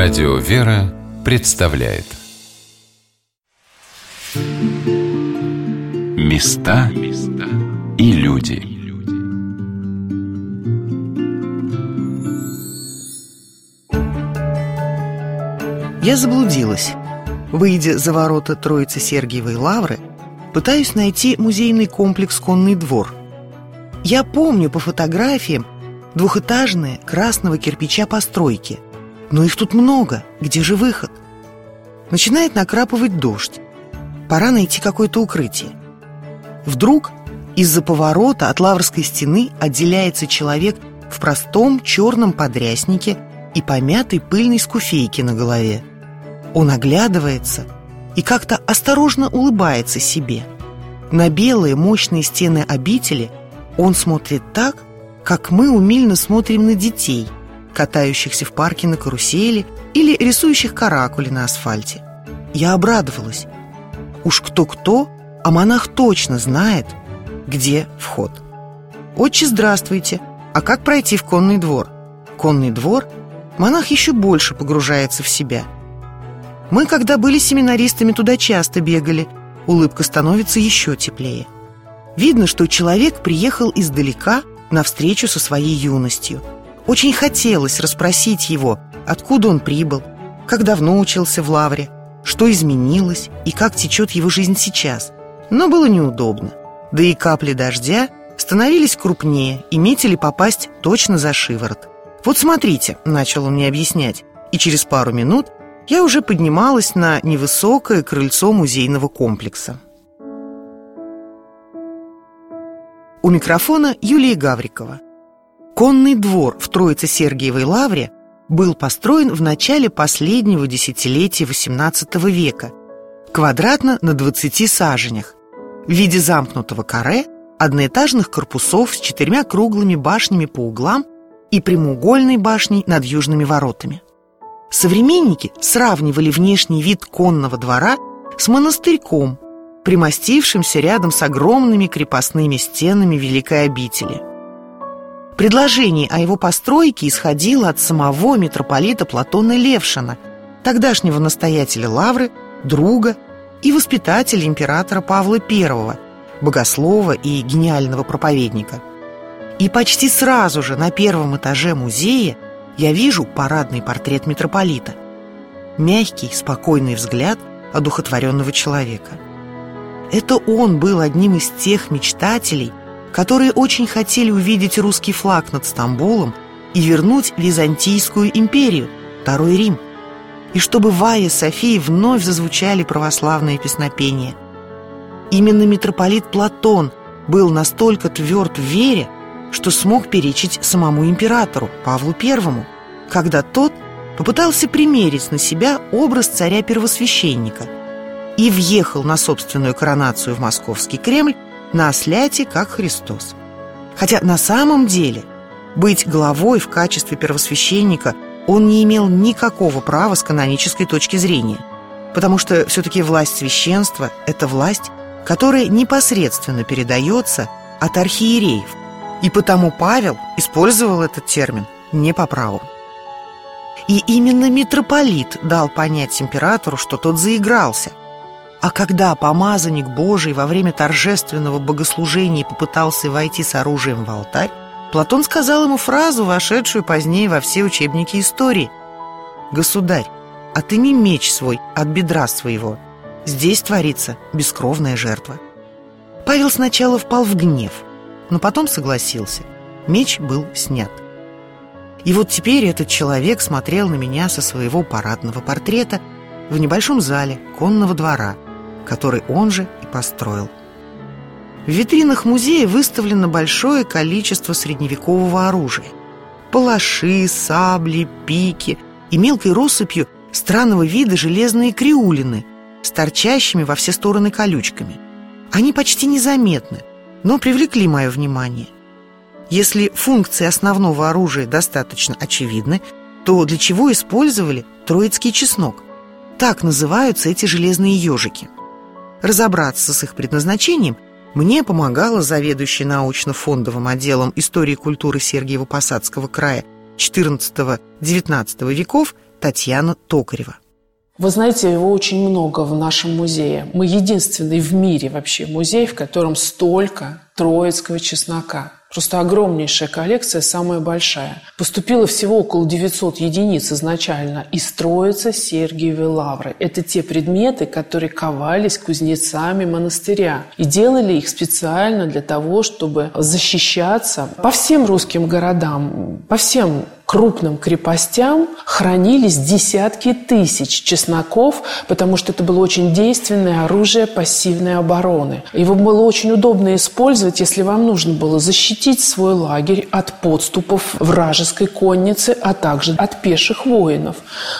Радио «Вера» представляет Места и люди Я заблудилась. Выйдя за ворота Троицы Сергиевой Лавры, пытаюсь найти музейный комплекс «Конный двор». Я помню по фотографиям двухэтажные красного кирпича постройки – но их тут много. Где же выход? Начинает накрапывать дождь. Пора найти какое-то укрытие. Вдруг из-за поворота от Лаврской стены отделяется человек в простом черном подряснике и помятой пыльной скуфейке на голове. Он оглядывается и как-то осторожно улыбается себе. На белые мощные стены обители он смотрит так, как мы умильно смотрим на детей – катающихся в парке на карусели или рисующих каракули на асфальте. Я обрадовалась. Уж кто-кто, а монах точно знает, где вход. «Отче, здравствуйте! А как пройти в конный двор?» Конный двор монах еще больше погружается в себя. Мы, когда были семинаристами, туда часто бегали. Улыбка становится еще теплее. Видно, что человек приехал издалека на встречу со своей юностью – очень хотелось расспросить его, откуда он прибыл, как давно учился в Лавре, что изменилось и как течет его жизнь сейчас. Но было неудобно. Да и капли дождя становились крупнее и метили попасть точно за шиворот. «Вот смотрите», — начал он мне объяснять, и через пару минут я уже поднималась на невысокое крыльцо музейного комплекса. У микрофона Юлия Гаврикова. Конный двор в Троице-Сергиевой лавре был построен в начале последнего десятилетия XVIII века, квадратно на 20 саженях, в виде замкнутого каре, одноэтажных корпусов с четырьмя круглыми башнями по углам и прямоугольной башней над южными воротами. Современники сравнивали внешний вид конного двора с монастырьком, примостившимся рядом с огромными крепостными стенами Великой обители – Предложение о его постройке исходило от самого митрополита Платона Левшина, тогдашнего настоятеля Лавры, друга и воспитателя императора Павла I, богослова и гениального проповедника. И почти сразу же на первом этаже музея я вижу парадный портрет митрополита. Мягкий, спокойный взгляд одухотворенного человека. Это он был одним из тех мечтателей, которые очень хотели увидеть русский флаг над Стамбулом и вернуть Византийскую империю, Второй Рим, и чтобы в Айе Софии вновь зазвучали православные песнопения. Именно митрополит Платон был настолько тверд в вере, что смог перечить самому императору Павлу I, когда тот попытался примерить на себя образ царя-первосвященника и въехал на собственную коронацию в московский Кремль на осляте, как Христос. Хотя на самом деле быть главой в качестве первосвященника он не имел никакого права с канонической точки зрения, потому что все-таки власть священства – это власть, которая непосредственно передается от архиереев, и потому Павел использовал этот термин не по праву. И именно митрополит дал понять императору, что тот заигрался – а когда помазанник Божий во время торжественного богослужения попытался войти с оружием в алтарь, Платон сказал ему фразу, вошедшую позднее во все учебники истории. «Государь, отыми меч свой от бедра своего. Здесь творится бескровная жертва». Павел сначала впал в гнев, но потом согласился. Меч был снят. И вот теперь этот человек смотрел на меня со своего парадного портрета в небольшом зале конного двора – который он же и построил. В витринах музея выставлено большое количество средневекового оружия. Палаши, сабли, пики и мелкой россыпью странного вида железные криулины с торчащими во все стороны колючками. Они почти незаметны, но привлекли мое внимание. Если функции основного оружия достаточно очевидны, то для чего использовали троицкий чеснок? Так называются эти железные ежики – Разобраться с их предназначением мне помогала заведующая научно-фондовым отделом истории культуры Сергиево-Посадского края XIV-XIX веков Татьяна Токарева. Вы знаете, его очень много в нашем музее. Мы единственный в мире вообще музей, в котором столько троицкого чеснока. Просто огромнейшая коллекция, самая большая. Поступило всего около 900 единиц изначально из Троицы Сергиевой Лавры. Это те предметы, которые ковались кузнецами монастыря. И делали их специально для того, чтобы защищаться по всем русским городам, по всем крупным крепостям хранились десятки тысяч чесноков, потому что это было очень действенное оружие пассивной обороны. Его было очень удобно использовать, если вам нужно было защитить свой лагерь от подступов вражеской конницы, а также от пеших воинов.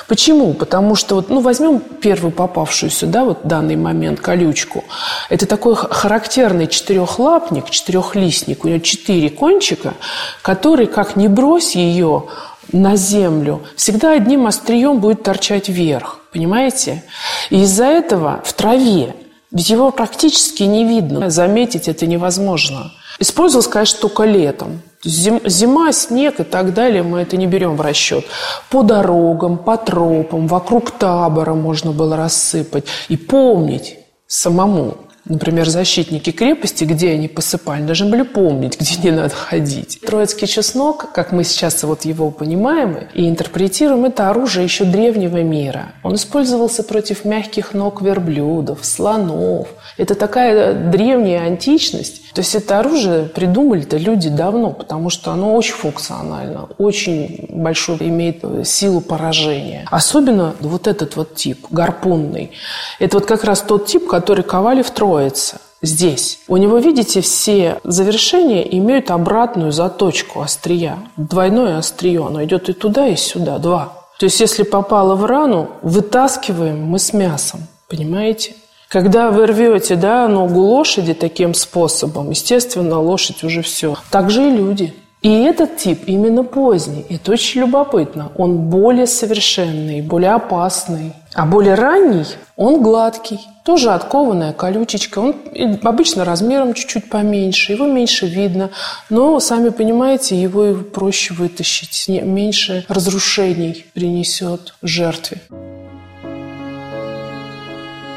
Почему? Потому что, вот, ну, возьмем первую попавшуюся, да, вот данный момент, колючку. Это такой характерный четырехлапник, четырехлистник, у него четыре кончика, который, как не брось ее, на землю, всегда одним острием будет торчать вверх. Понимаете? И из-за этого в траве, ведь его практически не видно, заметить это невозможно. Использовалось, конечно, только летом. Зима, снег и так далее, мы это не берем в расчет. По дорогам, по тропам, вокруг табора можно было рассыпать. И помнить самому, Например, защитники крепости, где они посыпали, должны были помнить, где не надо ходить. Троицкий чеснок, как мы сейчас вот его понимаем и интерпретируем, это оружие еще древнего мира. Он использовался против мягких ног верблюдов, слонов. Это такая древняя античность. То есть это оружие придумали-то люди давно, потому что оно очень функционально, очень большой имеет силу поражения. Особенно вот этот вот тип, гарпунный. Это вот как раз тот тип, который ковали в Троице здесь. У него, видите, все завершения имеют обратную заточку острия. Двойное острие, оно идет и туда, и сюда, два. То есть, если попало в рану, вытаскиваем мы с мясом. Понимаете? Когда вы рвете да, ногу лошади таким способом, естественно, лошадь уже все. Так же и люди. И этот тип именно поздний. Это очень любопытно. Он более совершенный, более опасный. А более ранний, он гладкий. Тоже откованная колючечка. Он обычно размером чуть-чуть поменьше. Его меньше видно. Но, сами понимаете, его проще вытащить. Меньше разрушений принесет жертве.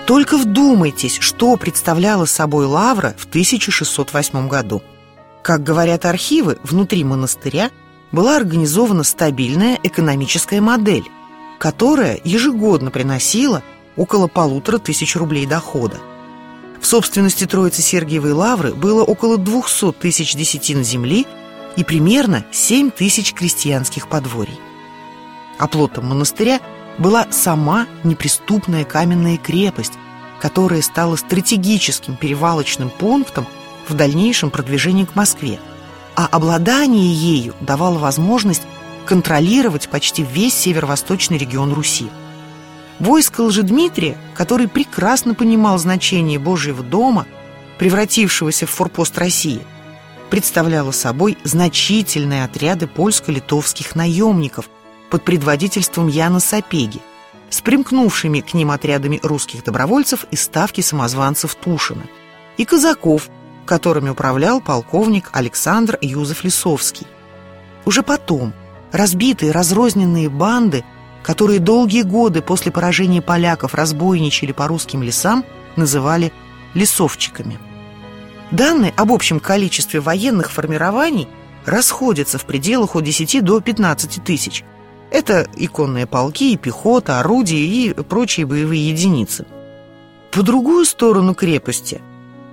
Только вдумайтесь, что представляла собой Лавра в 1608 году. Как говорят архивы, внутри монастыря была организована стабильная экономическая модель, которая ежегодно приносила около полутора тысяч рублей дохода. В собственности Троицы Сергиевой Лавры было около 200 тысяч десятин земли и примерно 7 тысяч крестьянских подворий. Оплотом монастыря была сама неприступная каменная крепость, которая стала стратегическим перевалочным пунктом в дальнейшем продвижении к Москве. А обладание ею давало возможность контролировать почти весь северо-восточный регион Руси. Войско Лжедмитрия, который прекрасно понимал значение Божьего дома, превратившегося в форпост России, представляло собой значительные отряды польско-литовских наемников под предводительством Яна Сапеги, с примкнувшими к ним отрядами русских добровольцев из ставки самозванцев Тушина, и казаков, которыми управлял полковник Александр Юзеф Лисовский. Уже потом разбитые разрозненные банды, которые долгие годы после поражения поляков разбойничали по русским лесам, называли лесовчиками. Данные об общем количестве военных формирований расходятся в пределах от 10 до 15 тысяч – это иконные полки, пехота, орудия и прочие боевые единицы. По другую сторону крепости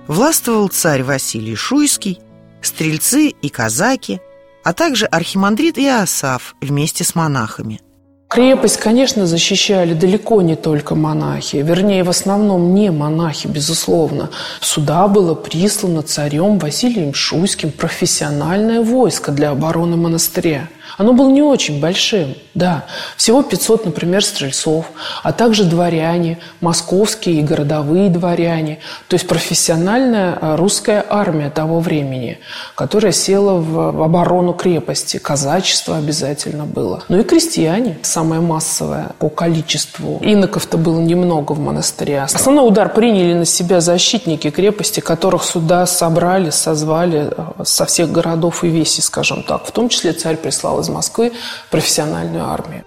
властвовал царь Василий Шуйский, стрельцы и казаки, а также архимандрит Иосаф вместе с монахами. Крепость, конечно, защищали далеко не только монахи, вернее, в основном не монахи, безусловно. Сюда было прислано царем Василием Шуйским профессиональное войско для обороны монастыря – оно было не очень большим, да. Всего 500, например, стрельцов, а также дворяне, московские и городовые дворяне. То есть профессиональная а, русская армия того времени, которая села в оборону крепости. Казачество обязательно было. Ну и крестьяне, самое массовое по количеству. Иноков-то было немного в монастыре. Основной удар приняли на себя защитники крепости, которых сюда собрали, созвали а, со всех городов и весей, скажем так. В том числе царь прислал из Москвы профессиональную армию.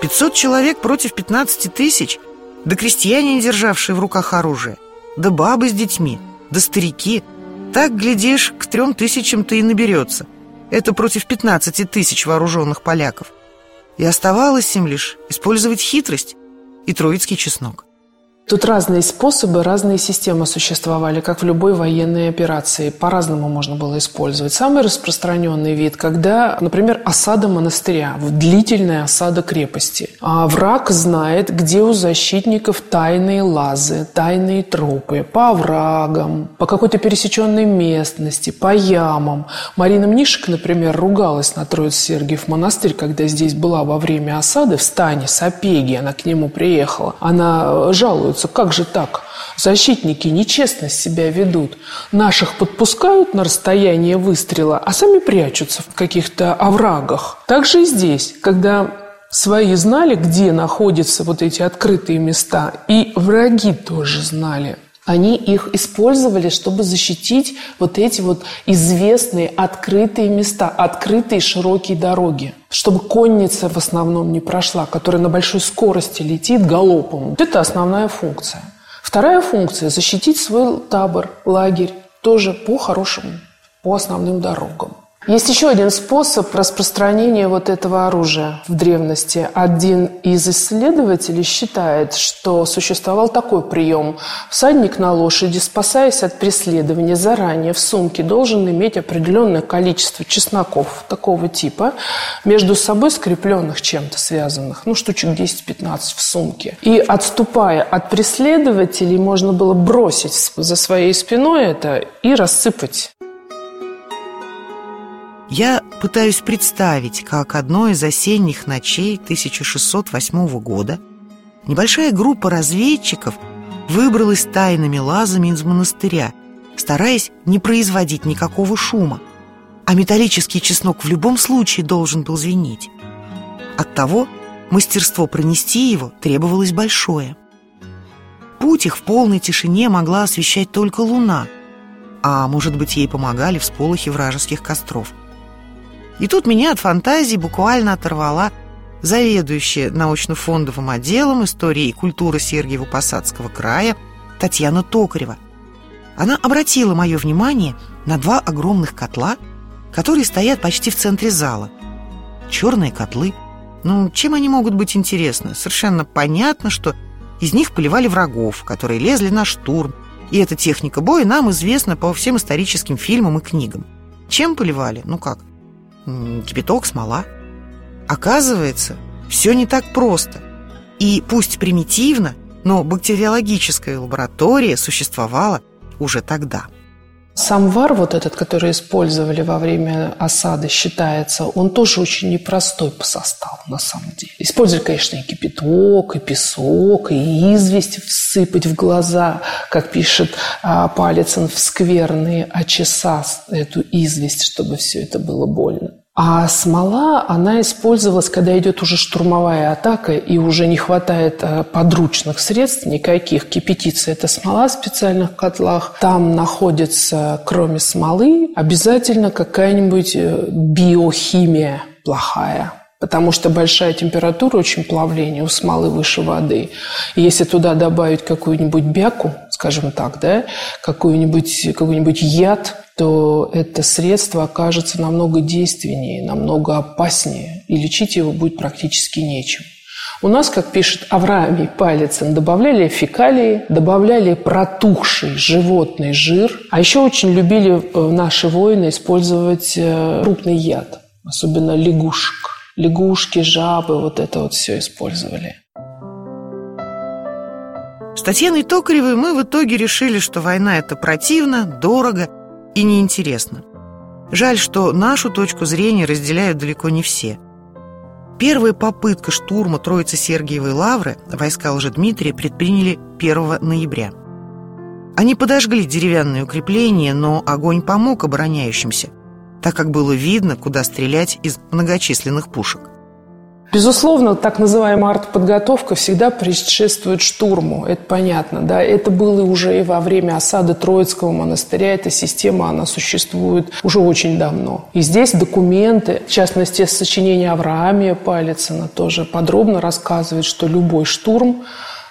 500 человек против 15 тысяч? Да крестьяне, не державшие в руках оружие, да бабы с детьми, да старики. Так, глядишь, к трем тысячам-то и наберется. Это против 15 тысяч вооруженных поляков. И оставалось им лишь использовать хитрость и троицкий чеснок. Тут разные способы, разные системы существовали, как в любой военной операции. По-разному можно было использовать. Самый распространенный вид, когда, например, осада монастыря, длительная осада крепости. А враг знает, где у защитников тайные лазы, тайные тропы, по оврагам, по какой-то пересеченной местности, по ямам. Марина Мнишек, например, ругалась на Троиц-Сергиев монастырь, когда здесь была во время осады в стане Сапеги, она к нему приехала. Она жалуется жалуются, как же так? Защитники нечестно себя ведут. Наших подпускают на расстояние выстрела, а сами прячутся в каких-то оврагах. Так же и здесь, когда свои знали, где находятся вот эти открытые места, и враги тоже знали. Они их использовали, чтобы защитить вот эти вот известные открытые места, открытые широкие дороги, чтобы конница в основном не прошла, которая на большой скорости летит галопом. Это основная функция. Вторая функция – защитить свой табор, лагерь, тоже по хорошему, по основным дорогам. Есть еще один способ распространения вот этого оружия в древности. Один из исследователей считает, что существовал такой прием. Всадник на лошади, спасаясь от преследования заранее в сумке, должен иметь определенное количество чесноков такого типа, между собой скрепленных чем-то связанных, ну, штучек 10-15 в сумке. И отступая от преследователей, можно было бросить за своей спиной это и рассыпать я пытаюсь представить, как одной из осенних ночей 1608 года небольшая группа разведчиков выбралась тайными лазами из монастыря, стараясь не производить никакого шума. А металлический чеснок в любом случае должен был звенеть. Оттого мастерство пронести его требовалось большое. Путь их в полной тишине могла освещать только луна, а может быть ей помогали всполохи вражеских костров – и тут меня от фантазии буквально оторвала заведующая научно-фондовым отделом истории и культуры Сергиево-Посадского края Татьяна Токарева. Она обратила мое внимание на два огромных котла, которые стоят почти в центре зала. Черные котлы. Ну, чем они могут быть интересны? Совершенно понятно, что из них поливали врагов, которые лезли на штурм. И эта техника боя нам известна по всем историческим фильмам и книгам. Чем поливали? Ну как? Кипяток, смола. Оказывается, все не так просто. И пусть примитивно, но бактериологическая лаборатория существовала уже тогда. Самвар, вот этот, который использовали во время осады, считается, он тоже очень непростой по составу, на самом деле. Использовали, конечно, и кипяток, и песок, и известь всыпать в глаза, как пишет а, Палицын в скверные очеса эту известь, чтобы все это было больно. А смола, она использовалась, когда идет уже штурмовая атака и уже не хватает э, подручных средств никаких. Кипятится эта смола в специальных котлах. Там находится, кроме смолы, обязательно какая-нибудь э, биохимия плохая потому что большая температура, очень плавление у смолы выше воды. И если туда добавить какую-нибудь бяку, скажем так, да, какой-нибудь какой яд, то это средство окажется намного действеннее, намного опаснее, и лечить его будет практически нечем. У нас, как пишет Авраамий Палицын, добавляли фекалии, добавляли протухший животный жир, а еще очень любили э, наши воины использовать э, крупный яд, особенно лягушек лягушки, жабы, вот это вот все использовали. С Татьяной Токаревой мы в итоге решили, что война – это противно, дорого и неинтересно. Жаль, что нашу точку зрения разделяют далеко не все. Первая попытка штурма Троицы Сергиевой Лавры войска Лжедмитрия предприняли 1 ноября. Они подожгли деревянные укрепления, но огонь помог обороняющимся – так как было видно, куда стрелять из многочисленных пушек. Безусловно, так называемая артподготовка всегда предшествует штурму, это понятно. Да? Это было уже и во время осады Троицкого монастыря, эта система, она существует уже очень давно. И здесь документы, в частности, сочинение Авраамия Палицына тоже подробно рассказывает, что любой штурм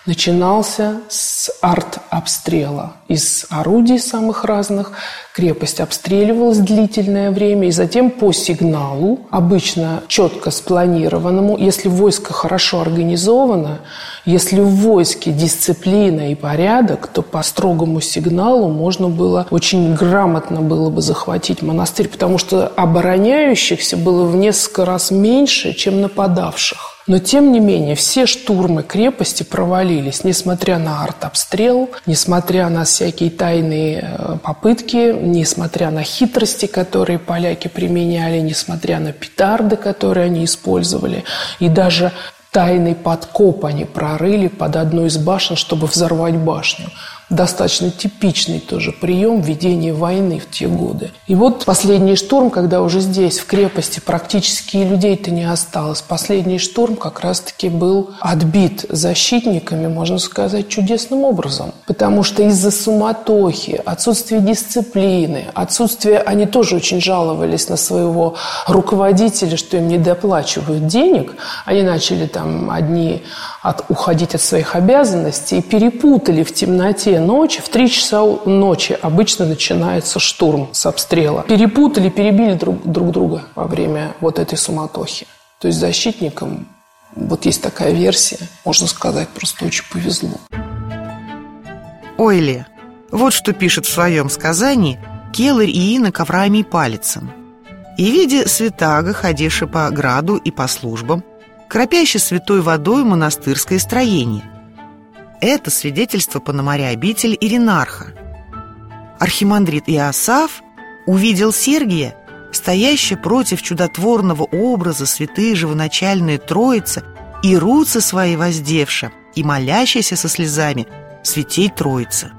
начинался с арт-обстрела из орудий самых разных. Крепость обстреливалась длительное время, и затем по сигналу, обычно четко спланированному, если войско хорошо организовано, если в войске дисциплина и порядок, то по строгому сигналу можно было очень грамотно было бы захватить монастырь, потому что обороняющихся было в несколько раз меньше, чем нападавших. Но, тем не менее, все штурмы крепости провалились, несмотря на артобстрел, несмотря на всякие тайные э, попытки, несмотря на хитрости, которые поляки применяли, несмотря на петарды, которые они использовали, и даже тайный подкоп они прорыли под одной из башен, чтобы взорвать башню достаточно типичный тоже прием ведения войны в те годы. И вот последний штурм, когда уже здесь, в крепости, практически людей-то не осталось. Последний штурм как раз-таки был отбит защитниками, можно сказать, чудесным образом. Потому что из-за суматохи, отсутствия дисциплины, отсутствия... Они тоже очень жаловались на своего руководителя, что им не доплачивают денег. Они начали там одни от, уходить от своих обязанностей и перепутали в темноте ночи, в три часа ночи обычно начинается штурм с обстрела. Перепутали, перебили друг, друг друга во время вот этой суматохи. То есть защитникам, вот есть такая версия, можно сказать, просто очень повезло. Ойли, вот что пишет в своем сказании Келлер и инок Авраамий Палицын. «И видя святага, ходивши по граду и по службам, кропяще святой водой монастырское строение. Это свидетельство Пономаря обитель Иринарха. Архимандрит Иосаф увидел Сергия, стоящего против чудотворного образа святые живоначальные Троицы и руцы свои воздевши, и молящийся со слезами святей Троицы.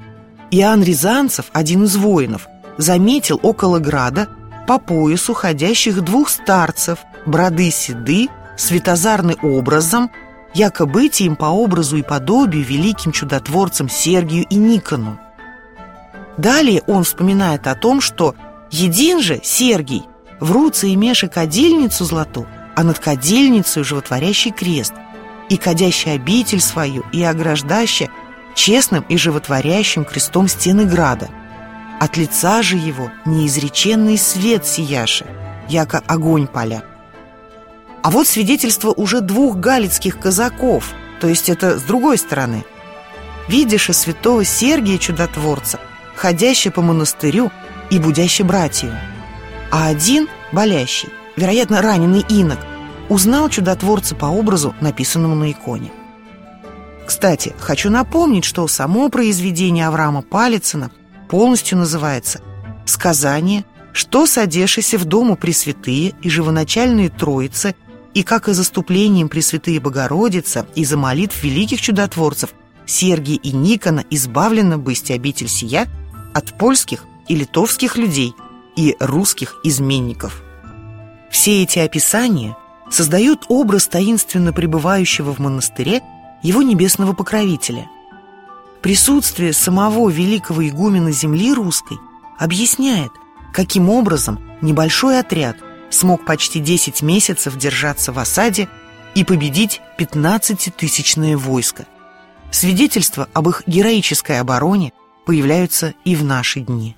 Иоанн Рязанцев, один из воинов, заметил около града по поясу ходящих двух старцев, броды седы, светозарный образом, якобы им по образу и подобию великим чудотворцам Сергию и Никону. Далее он вспоминает о том, что един же Сергий в руце имеше кадильницу злату, а над кадильницей животворящий крест, и кадящий обитель свою, и ограждащий честным и животворящим крестом стены града. От лица же его неизреченный свет сияше, яко огонь поля. А вот свидетельство уже двух галицких казаков, то есть это с другой стороны. Видишь и святого Сергия Чудотворца, ходящий по монастырю и будящий братью. А один, болящий, вероятно, раненый инок, узнал чудотворца по образу, написанному на иконе. Кстати, хочу напомнить, что само произведение Авраама Палицына полностью называется «Сказание, что содешися в дому Пресвятые и живоначальные Троицы и как и заступлением Пресвятые Богородица и за молитв великих чудотворцев Сергия и Никона избавлена бысть обитель сия от польских и литовских людей и русских изменников. Все эти описания создают образ таинственно пребывающего в монастыре его небесного покровителя. Присутствие самого великого игумена земли русской объясняет, каким образом небольшой отряд – смог почти 10 месяцев держаться в осаде и победить 15-тысячное войско. Свидетельства об их героической обороне появляются и в наши дни.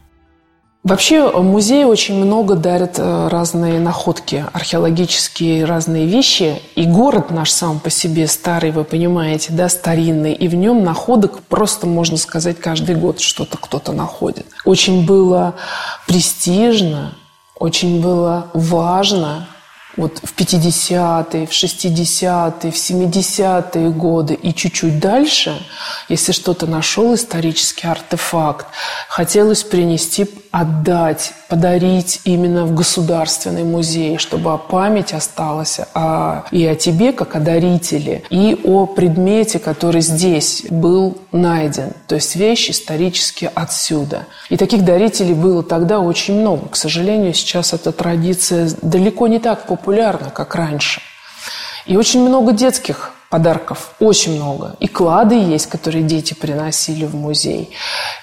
Вообще музей очень много дарит э, разные находки, археологические разные вещи. И город наш сам по себе старый, вы понимаете, да, старинный. И в нем находок просто, можно сказать, каждый год что-то кто-то находит. Очень было престижно, очень было важно вот в 50-е, в 60-е, в 70-е годы и чуть-чуть дальше, если что-то нашел исторический артефакт, хотелось принести, отдать, подарить именно в государственный музей, чтобы память осталась о, и о тебе, как о дарителе, и о предмете, который здесь был найден. То есть вещь исторически отсюда. И таких дарителей было тогда очень много. К сожалению, сейчас эта традиция далеко не так популярна, как раньше. И очень много детских подарков, очень много. И клады есть, которые дети приносили в музей,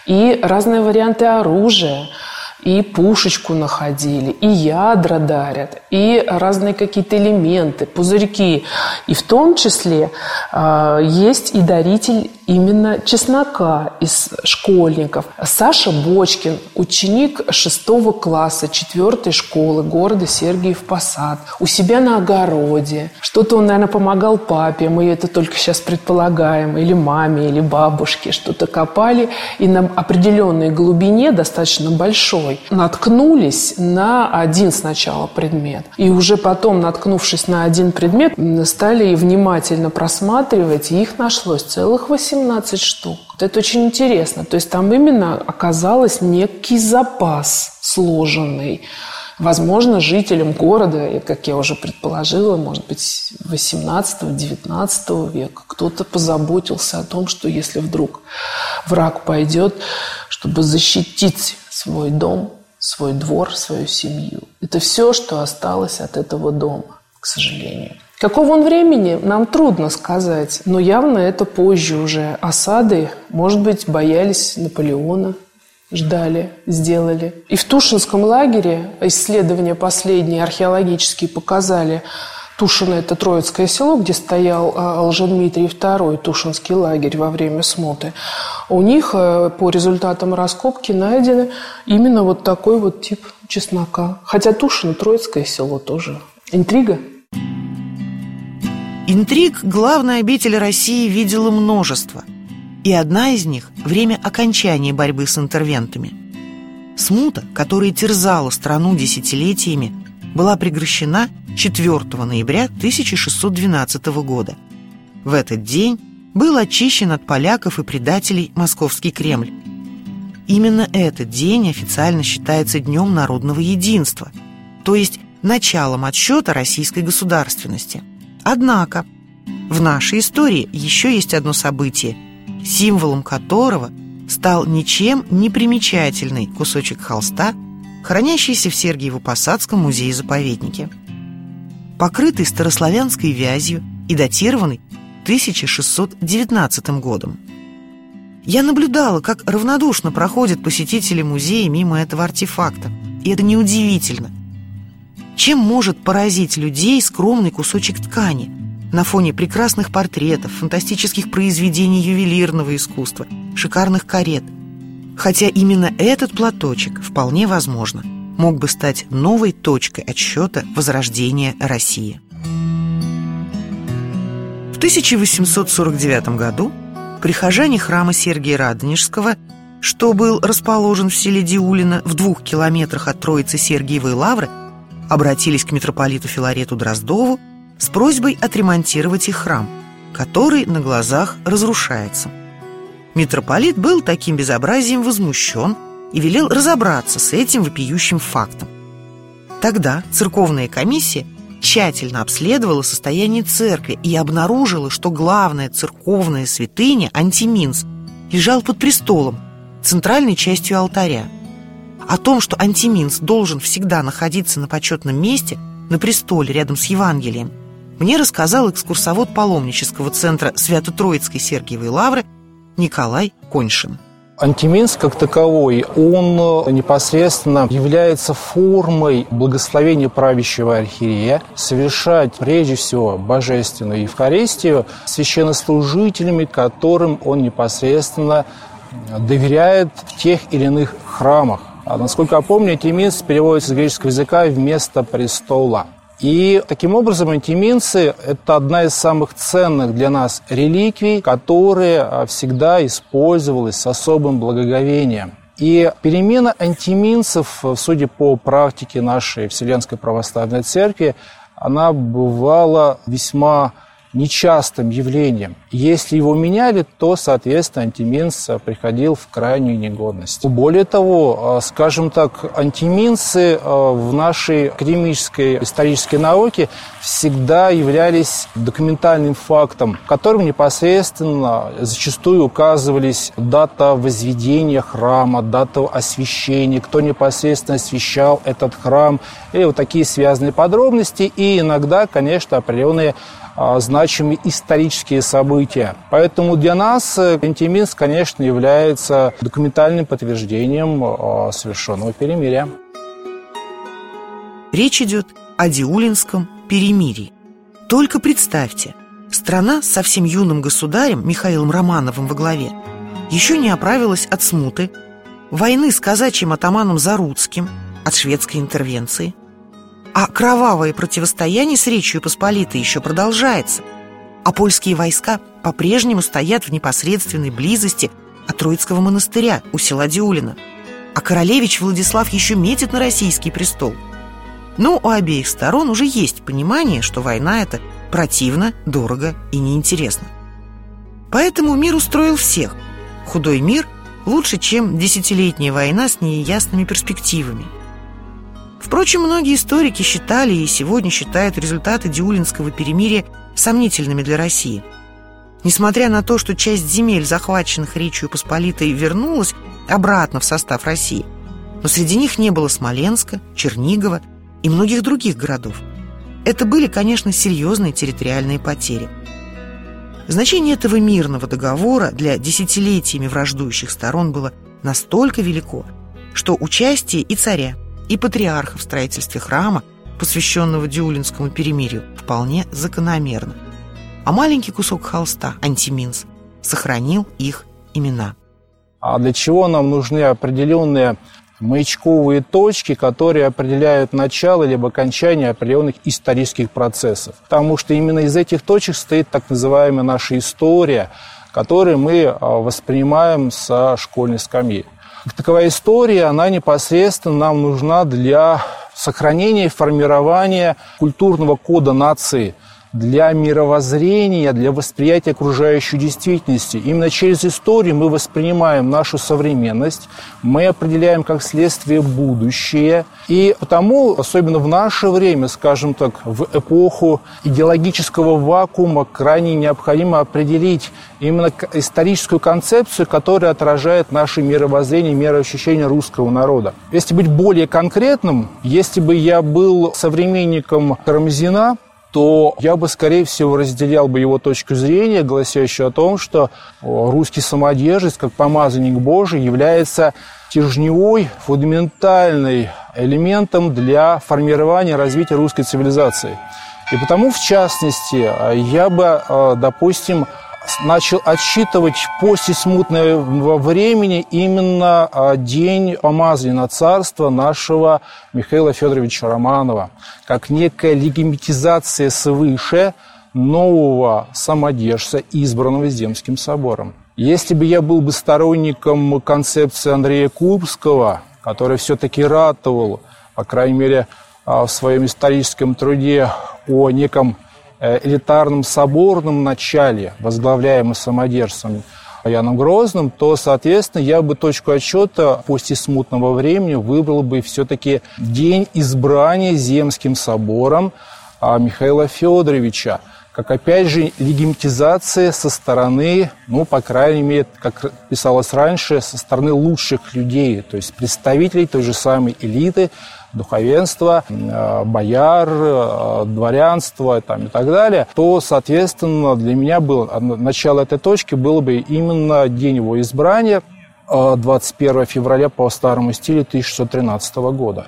и разные варианты оружия – и пушечку находили, и ядра дарят, и разные какие-то элементы, пузырьки. И в том числе э, есть и даритель именно чеснока из школьников. Саша Бочкин, ученик шестого класса четвертой школы города Сергиев Посад, у себя на огороде. Что-то он, наверное, помогал папе, мы это только сейчас предполагаем, или маме, или бабушке, что-то копали, и на определенной глубине, достаточно большой, наткнулись на один сначала предмет. И уже потом, наткнувшись на один предмет, стали внимательно просматривать, и их нашлось целых 18 18 штук. Это очень интересно. То есть там именно оказалось некий запас сложенный. Возможно, жителям города, как я уже предположила, может быть, 18-19 века, кто-то позаботился о том, что если вдруг враг пойдет, чтобы защитить свой дом, свой двор, свою семью. Это все, что осталось от этого дома, к сожалению. Какого он времени, нам трудно сказать, но явно это позже уже. Осады, может быть, боялись Наполеона, ждали, сделали. И в Тушинском лагере исследования последние археологические показали, Тушино – это Троицкое село, где стоял а, Лжедмитрий II, Тушинский лагерь во время смуты. У них э, по результатам раскопки найдены именно вот такой вот тип чеснока. Хотя Тушино – Троицкое село тоже. Интрига? Интриг главная обитель России видела множество. И одна из них – время окончания борьбы с интервентами. Смута, которая терзала страну десятилетиями, была прекращена 4 ноября 1612 года. В этот день был очищен от поляков и предателей Московский Кремль. Именно этот день официально считается Днем народного единства, то есть началом отсчета российской государственности – Однако в нашей истории еще есть одно событие, символом которого стал ничем не примечательный кусочек холста, хранящийся в Сергиево-Посадском музее-заповеднике. Покрытый старославянской вязью и датированный 1619 годом. Я наблюдала, как равнодушно проходят посетители музея мимо этого артефакта. И это неудивительно – чем может поразить людей скромный кусочек ткани на фоне прекрасных портретов, фантастических произведений ювелирного искусства, шикарных карет? Хотя именно этот платочек, вполне возможно, мог бы стать новой точкой отсчета возрождения России. В 1849 году прихожане храма Сергия Радонежского, что был расположен в селе Диулино в двух километрах от Троицы Сергиевой Лавры, обратились к митрополиту Филарету Дроздову с просьбой отремонтировать их храм, который на глазах разрушается. Митрополит был таким безобразием возмущен и велел разобраться с этим вопиющим фактом. Тогда церковная комиссия тщательно обследовала состояние церкви и обнаружила, что главная церковная святыня, антиминс, лежал под престолом, центральной частью алтаря – о том, что антиминс должен всегда находиться на почетном месте, на престоле рядом с Евангелием, мне рассказал экскурсовод паломнического центра Свято-Троицкой Сергиевой Лавры Николай Коньшин. Антиминс как таковой, он э, непосредственно является формой благословения правящего архиерея совершать прежде всего божественную Евхаристию священнослужителями, которым он непосредственно доверяет в тех или иных храмах. А, насколько я помню, антиминс переводится с греческого языка вместо престола. И таким образом антиминцы – это одна из самых ценных для нас реликвий, которая а, всегда использовалась с особым благоговением. И перемена антиминцев, судя по практике нашей Вселенской Православной Церкви, она бывала весьма нечастым явлением. Если его меняли, то, соответственно, антиминс приходил в крайнюю негодность. Более того, скажем так, антиминцы в нашей академической исторической науке всегда являлись документальным фактом, в котором непосредственно зачастую указывались дата возведения храма, дата освящения, кто непосредственно освящал этот храм, и вот такие связанные подробности, и иногда, конечно, определенные значимые исторические события. Поэтому для нас Антиминск, конечно, является документальным подтверждением а, совершенного перемирия. Речь идет о Диулинском перемирии. Только представьте, страна с совсем юным государем Михаилом Романовым во главе еще не оправилась от смуты, войны с казачьим атаманом Заруцким, от шведской интервенции – а кровавое противостояние с Речью Посполитой еще продолжается. А польские войска по-прежнему стоят в непосредственной близости от Троицкого монастыря у села Диулина. А королевич Владислав еще метит на российский престол. Но у обеих сторон уже есть понимание, что война это противно, дорого и неинтересно. Поэтому мир устроил всех. Худой мир лучше, чем десятилетняя война с неясными перспективами – Впрочем, многие историки считали и сегодня считают результаты Диулинского перемирия сомнительными для России. Несмотря на то, что часть земель, захваченных Речью Посполитой, вернулась обратно в состав России, но среди них не было Смоленска, Чернигова и многих других городов. Это были, конечно, серьезные территориальные потери. Значение этого мирного договора для десятилетиями враждующих сторон было настолько велико, что участие и царя, и патриарха в строительстве храма, посвященного Диулинскому перемирию, вполне закономерно. А маленький кусок холста, антиминс, сохранил их имена. А для чего нам нужны определенные маячковые точки, которые определяют начало либо окончание определенных исторических процессов. Потому что именно из этих точек стоит так называемая наша история, которую мы а, воспринимаем со школьной скамьи. Таковая история, она непосредственно нам нужна для сохранения и формирования культурного кода нации – для мировоззрения, для восприятия окружающей действительности. Именно через историю мы воспринимаем нашу современность, мы определяем как следствие будущее. И потому, особенно в наше время, скажем так, в эпоху идеологического вакуума, крайне необходимо определить именно историческую концепцию, которая отражает наше мировоззрение, мироощущение русского народа. Если быть более конкретным, если бы я был современником Карамзина, то я бы, скорее всего, разделял бы его точку зрения, гласящую о том, что русский самодержец, как помазанник Божий, является стержневой, фундаментальным элементом для формирования развития русской цивилизации. И потому, в частности, я бы, э, допустим, начал отсчитывать после смутного времени именно а, день помазания на царство нашего Михаила Федоровича Романова, как некая легимитизация свыше нового самодержца, избранного Земским собором. Если бы я был бы сторонником концепции Андрея Курбского, который все-таки ратовал, по крайней мере, а, в своем историческом труде о неком элитарном соборном начале, возглавляемом самодержцем Яном Грозным, то, соответственно, я бы точку отсчета после смутного времени выбрал бы все-таки день избрания Земским собором а, Михаила Федоровича, как, опять же, легимитизация со стороны, ну, по крайней мере, как писалось раньше, со стороны лучших людей, то есть представителей той же самой элиты, духовенства, э, бояр, э, дворянства там, и так далее, то, соответственно, для меня было, начало этой точки было бы именно день его избрания, 21 э, февраля по старому стилю 1613 года.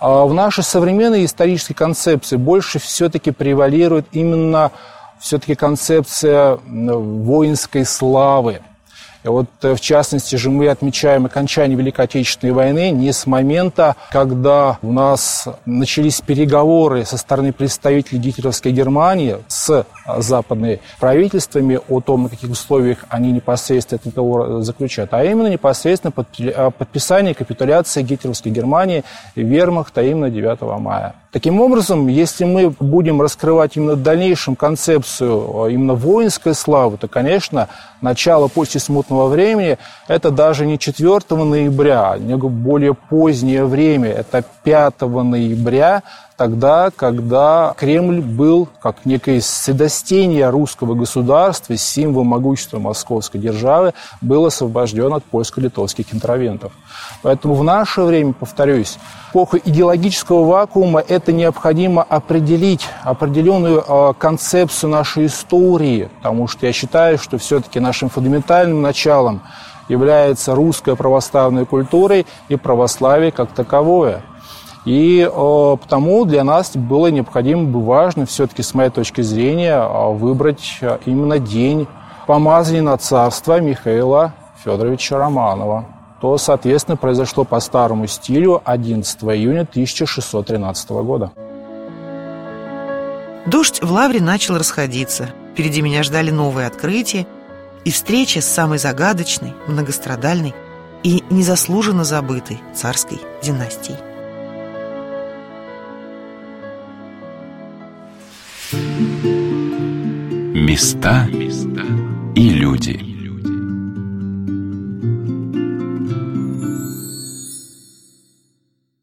А в нашей современной исторической концепции больше все-таки превалирует именно все-таки концепция воинской славы – вот, э, в частности же, мы отмечаем окончание Великой Отечественной войны не с момента, когда у нас начались переговоры со стороны представителей гитлеровской Германии с западными правительствами о том, на каких условиях они непосредственно этот договор заключают, а именно непосредственно подписание капитуляции гитлеровской Германии вермахта именно 9 мая. Таким образом, если мы будем раскрывать именно в дальнейшем концепцию именно воинской славы, то, конечно, начало после смутного времени – это даже не 4 ноября, а более позднее время, это 5 ноября тогда, когда Кремль был как некое седостение русского государства, символ могущества московской державы, был освобожден от польско-литовских интервентов. Поэтому в наше время, повторюсь, эпоху идеологического вакуума это необходимо определить определенную э, концепцию нашей истории, потому что я считаю, что все-таки нашим фундаментальным началом является русская православная культура и православие как таковое – и э, потому для нас было необходимо бы важно все-таки, с моей точки зрения, э, выбрать э, именно день помазания на царство Михаила Федоровича Романова. То, соответственно, произошло по старому стилю 11 июня 1613 года. Дождь в лавре начал расходиться. Впереди меня ждали новые открытия и встреча с самой загадочной, многострадальной и незаслуженно забытой царской династией. Места и люди.